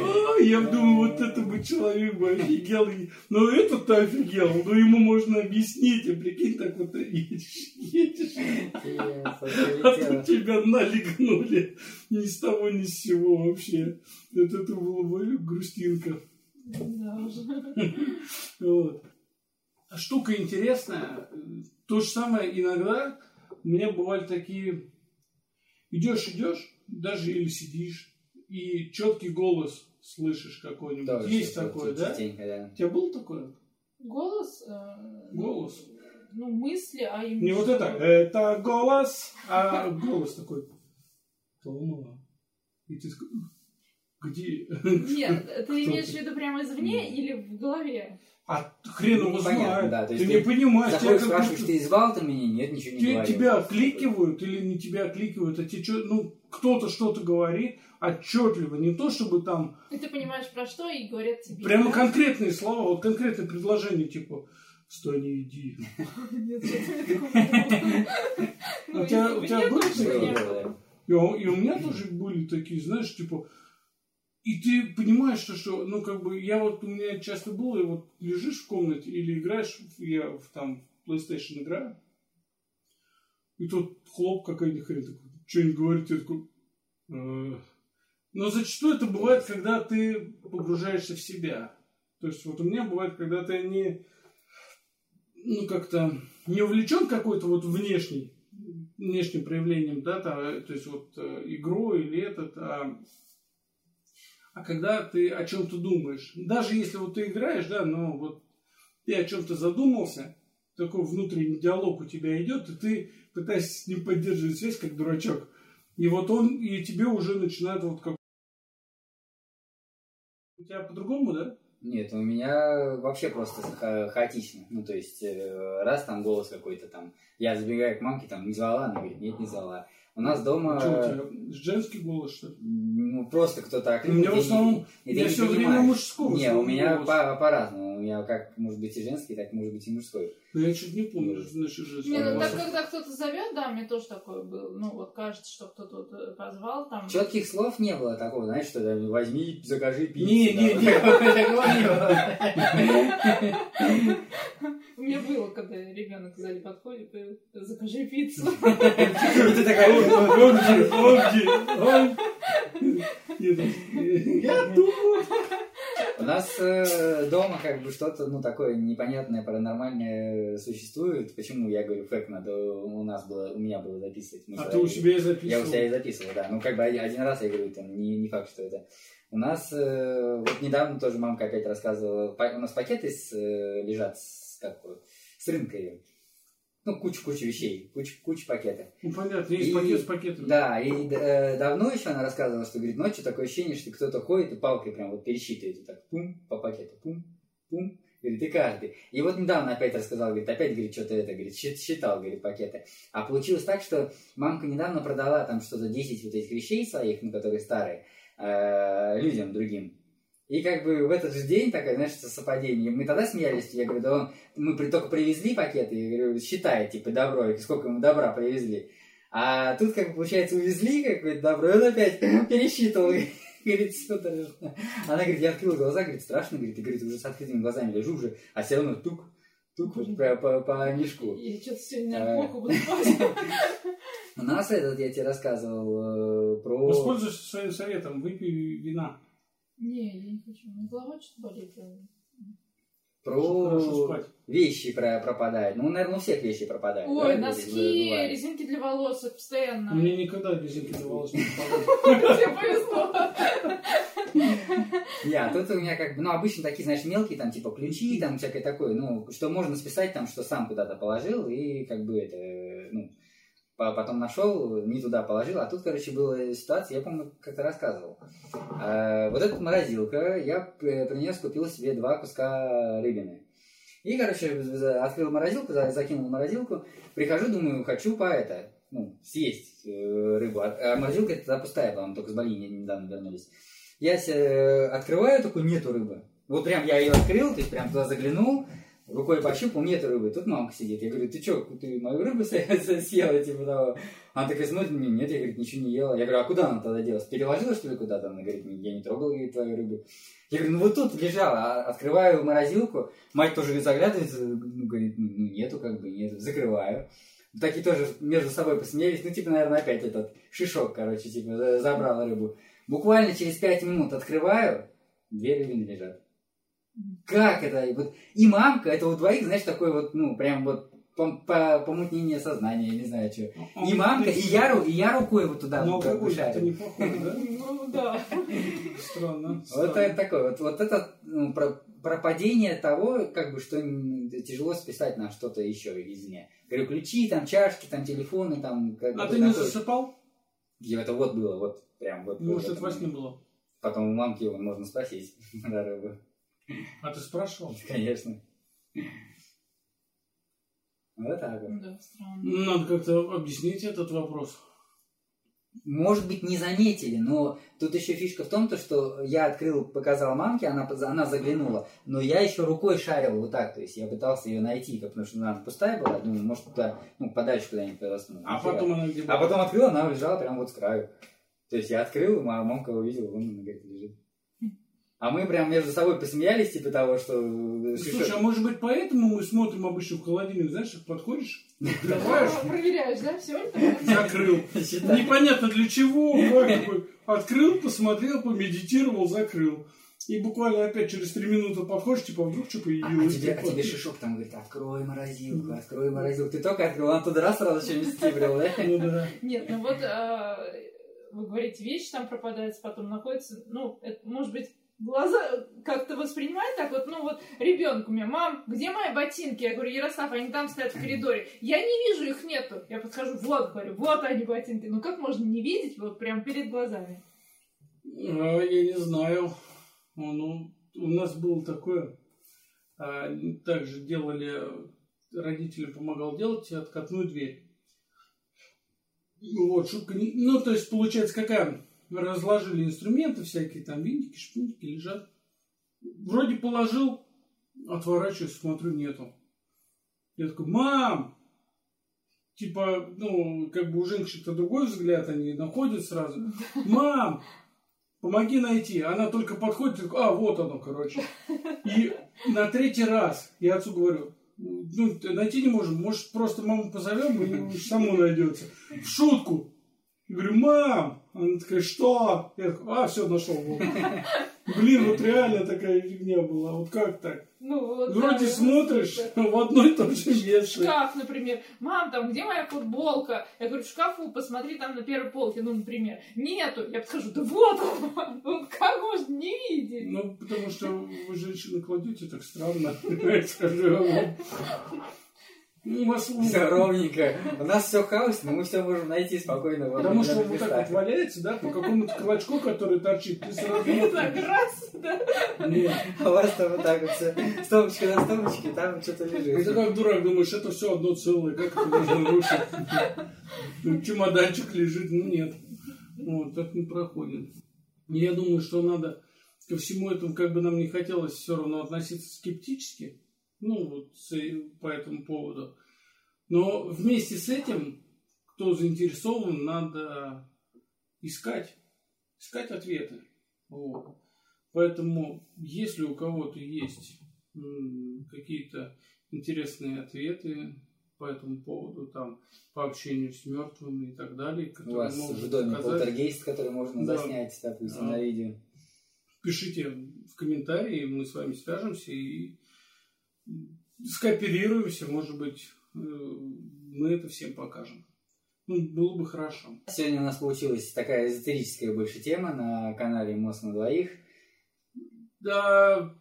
Ой, я думаю, вот это бы человек бы офигел. Ну, этот-то офигел, но ему можно объяснить. А прикинь, так вот едешь, едешь, а тут тебя налегнули ни с того, ни с сего вообще. Вот это было бы грустинка. Да уже. Вот. А Штука интересная. То же самое иногда у меня бывали такие... Идешь, идешь, даже или сидишь, и четкий голос слышишь какой-нибудь. Тоже Есть такое, да? частенько, да. У тебя было такое? Голос? э, ну, Голос. Ну, мысли, а именно... Не вот это, это голос, а голос такой. Тома. И ты где? Нет, ты имеешь ты? в виду прямо извне или в голове? А хрен его знает. да, ты есть не ты понимаешь. как спрашиваешь, ты звал ты меня? Нет, ничего не говорил. тебя окликивают или не тебя окликивают, а тебе чё- ну, кто-то что-то говорит отчетливо, не то чтобы там И ты понимаешь, про что, и говорят тебе. прямо да? конкретные слова, вот конкретное предложение, типа «Встань и иди». Ну, У тебя- были не. И, у- меня тоже были такие, знаешь, типа, и ты понимаешь, что, что, ну, как бы, я вот, у меня часто было, и вот лежишь в комнате или играешь, я в, там в PlayStation играю, и тут хлоп какая-нибудь хрень такой, что-нибудь говорит, я такой, «Э». но зачастую это бывает, когда ты погружаешься в себя. То есть вот у меня бывает, когда ты не, ну, как-то не увлечен какой-то вот внешней, внешним проявлением, да, там, э, то есть вот э, игру или этот, а, а когда ты о чем-то думаешь. Даже если вот ты играешь, да, но вот ты о чем-то задумался, такой внутренний диалог у тебя идет, и ты пытаешься с ним поддерживать связь, как дурачок. И вот он, и тебе уже начинает вот как... У тебя по-другому, да? Нет, у меня вообще просто ха- хаотично. Ну, то есть, э, раз там голос какой-то там, я забегаю к мамке, там, не звала, она говорит, нет, не звала. У нас дома, Что у тебя? Женский голос, что ли? ну, просто кто-то У меня в основном, и я не все время мужского. Не, у меня по- по-разному. У меня как может быть и женский, так может быть и мужской. Ну, я чуть не помню, что значит женский Не, ну так когда кто-то зовет, да, мне тоже такое было. Ну, вот кажется, что кто-то вот, э, позвал там. Четких слов не было такого, знаешь, что там, возьми, закажи пиццу. Не, не, не. Такого не было. У меня было, когда ребенок сзади подходит, закажи пиццу. И ты такая, где, он. Нет, Я думаю. У нас э, дома как бы что-то, ну, такое непонятное, паранормальное существует. Почему я говорю фэк, надо у нас было, у меня было записывать. А ты у себя и Я у записывал. себя и записывал, да. Ну, как бы один раз я говорю, там, не, не факт, что это. У нас, э, вот недавно тоже мамка опять рассказывала, у нас пакеты э, лежат с, как, бы, с рынка, ну, куча-куча вещей, куча, куча пакетов. Ну, понятно, есть И- пакет с пакетами. Да, и э, давно еще она рассказывала, что, говорит, ночью такое ощущение, что кто-то ходит и палкой прям вот пересчитывает, и так, пум, по пакету, пум, пум, говорит, и каждый. И вот недавно опять рассказал, говорит, опять, говорит, что-то это, говорит, счит- считал, говорит, пакеты. А получилось так, что мамка недавно продала там что-то 10 вот этих вещей своих, ну, которые старые, э, людям другим. И как бы в этот же день такое, знаешь, совпадение. Мы тогда смеялись, я говорю, да он, мы при- только привезли пакеты, я говорю, считай, типа, добро, сколько ему добра привезли. А тут, как бы, получается, увезли какое-то добро, и он опять пересчитывал. Говорит, что-то... же». Она говорит, я открыла глаза, говорит, страшно, говорит, и говорит, уже с открытыми глазами лежу уже, а все равно тук, тук вот по, по, по мешку. Я что-то сегодня плохо буду спать. У нас этот, я тебе рассказывал, э, про... Воспользуйся своим советом, выпей вина. Не, я не хочу. У меня голова что-то болит. Про вещи про пропадают. Ну, наверное, у всех вещи пропадают. Ой, правильно? носки, Бывает. резинки для волос, постоянно. Мне никогда резинки для волос не попадают. Тебе повезло. Не, а тут у меня как бы, ну, обычно такие, знаешь, мелкие, там, типа, ключи, там, всякое такое, ну, что можно списать, там, что сам куда-то положил, и как бы это, ну, потом нашел, не туда положил, а тут, короче, была ситуация, я, помню, как-то рассказывал. А, вот эта морозилка, я п- принес, купил себе два куска рыбины. И, короче, открыл морозилку, за- закинул морозилку, прихожу, думаю, хочу по это, ну, съесть э, рыбу. А, а морозилка это пустая была, мы только с Бали не- недавно вернулись. Я се- э, открываю, такой, нету рыбы. Вот прям я ее открыл, то есть прям туда заглянул, рукой пощупал, нету рыбы. Тут мамка сидит. Я говорю, ты что, ты мою рыбу съела, типа того? Она такая смотрит нет, я, говорит, ничего не ела. Я говорю, а куда она тогда делась? Переложила, что ли, куда-то? Она говорит, я не трогал говорит, твою рыбу. Я говорю, ну вот тут лежала. А Открываю морозилку, мать тоже заглядывается, ну, говорит, ну нету, как бы, нету. Закрываю. Такие тоже между собой посмеялись. Ну, типа, наверное, опять этот шишок, короче, типа, за- забрала рыбу. Буквально через пять минут открываю, две рыбины лежат. Как это? И Вот, и мамка, это у двоих, знаешь, такой вот, ну, прям вот пом- по- помутнение сознания, я не знаю, что. И мамка, и я, и я рукой вот туда Ну, вот как бы шарю. да? Ну, да. Странно. Вот это такое, вот, вот это ну, про, пропадение того, как бы, что тяжело списать на что-то еще извне. Говорю, ключи, там, чашки, там, телефоны, там... как А ты не засыпал? И это вот было, вот прям вот. Может, это во сне было? Потом у мамки его можно спросить. А ты спрашивал? Конечно. Вот так вот. Да, странно. Надо как-то объяснить этот вопрос. Может быть, не заметили, но тут еще фишка в том, то, что я открыл, показал мамке, она, она заглянула, но я еще рукой шарил вот так, то есть я пытался ее найти, потому что она пустая была, думаю, может, туда, ну, подальше куда-нибудь засуну. А потом она где А была? потом открыл, она лежала прямо вот с краю. То есть я открыл, а мамка увидела, вон она, говорит, лежит. А мы прям между собой посмеялись, типа того, что... э, Слушай, а может быть поэтому мы смотрим обычно в холодильник, знаешь, подходишь, открываешь, А, Проверяешь, да, все это? закрыл. Непонятно для чего. Открыл, посмотрел, помедитировал, закрыл. И буквально опять через три минуты подходишь, типа, вдруг что А, а появилось. тебе, а тебе Шишок там говорит, открой морозилку, открой морозилку. Ты только открыл, он туда раз сразу что-нибудь стибрил, да? Ну да. Нет, ну вот а, вы говорите, вещи там пропадают, потом находятся, ну, это, может быть, глаза как-то воспринимает так вот, ну вот ребенок у меня, мам, где мои ботинки? Я говорю, Ярослав, они там стоят в коридоре. Я не вижу, их нету. Я подхожу, вот, говорю, вот они ботинки. Ну как можно не видеть вот прям перед глазами? А, я не знаю. Ну, у нас было такое. а, Также делали, родителям помогал делать откатную дверь. Вот, шутка не... Ну, то есть, получается, какая? Разложили инструменты всякие, там винтики, шпунтики лежат. Вроде положил, отворачиваюсь, смотрю, нету. Я такой, мам! Типа, ну, как бы у женщин-то другой взгляд, они находят сразу. Мам! Помоги найти. Она только подходит, и такой, а, вот оно, короче. И на третий раз я отцу говорю, ну, найти не можем, может, просто маму позовем, и само найдется. В шутку. Я говорю, мам! Она такая, что? Я такой, а, все, нашел. Вот. Блин, вот реально такая фигня была. Вот как так? Ну, вот, Вроде да, смотришь вот в одно и то же место. Шкаф, например. Мам, там, где моя футболка? Я говорю, в шкафу, посмотри там на первой полке, ну, например. Нету. Я подхожу, да вот он. Вот как можно не видеть? Ну, потому что вы женщины кладете так странно. Ну, у вас Все ровненько. У нас все хаос, но мы все можем найти спокойно. Потому что определенных вот так вот валяется, да, по какому-то клочку, который торчит, ты сразу... Так раз, да. Нет. А у вас там вот так вот все. Стопочка на стопочке, там что-то И ты лежит. как дурак думаешь, это все одно целое, как это можно рушить? Ну, Чемоданчик лежит, ну нет. Вот, так не проходит. Я думаю, что надо ко всему этому, как бы нам не хотелось все равно относиться скептически, ну, вот с- по этому поводу. Но вместе с этим, кто заинтересован, надо искать, искать ответы. Вот. Поэтому, если у кого-то есть какие-то интересные ответы по этому поводу, там, по общению с мертвыми и так далее, У вас в доме показать, полтергейст, который можно Да. заснять, допустим, Да. на видео. пишите в комментарии, мы с вами свяжемся и скооперируемся, может быть, э, мы это всем покажем. Ну, было бы хорошо. Сегодня у нас получилась такая эзотерическая больше тема на канале «Мозг на двоих». Да,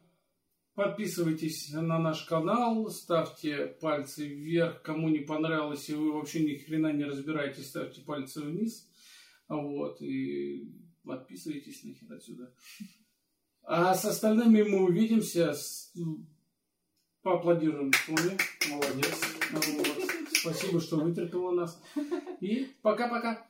подписывайтесь на наш канал, ставьте пальцы вверх, кому не понравилось, и вы вообще ни хрена не разбираетесь, ставьте пальцы вниз. Вот, и подписывайтесь нахер отсюда. А с остальными мы увидимся. Поаплодируем Томе. Молодец. Спасибо, что вытерпела нас. И пока-пока.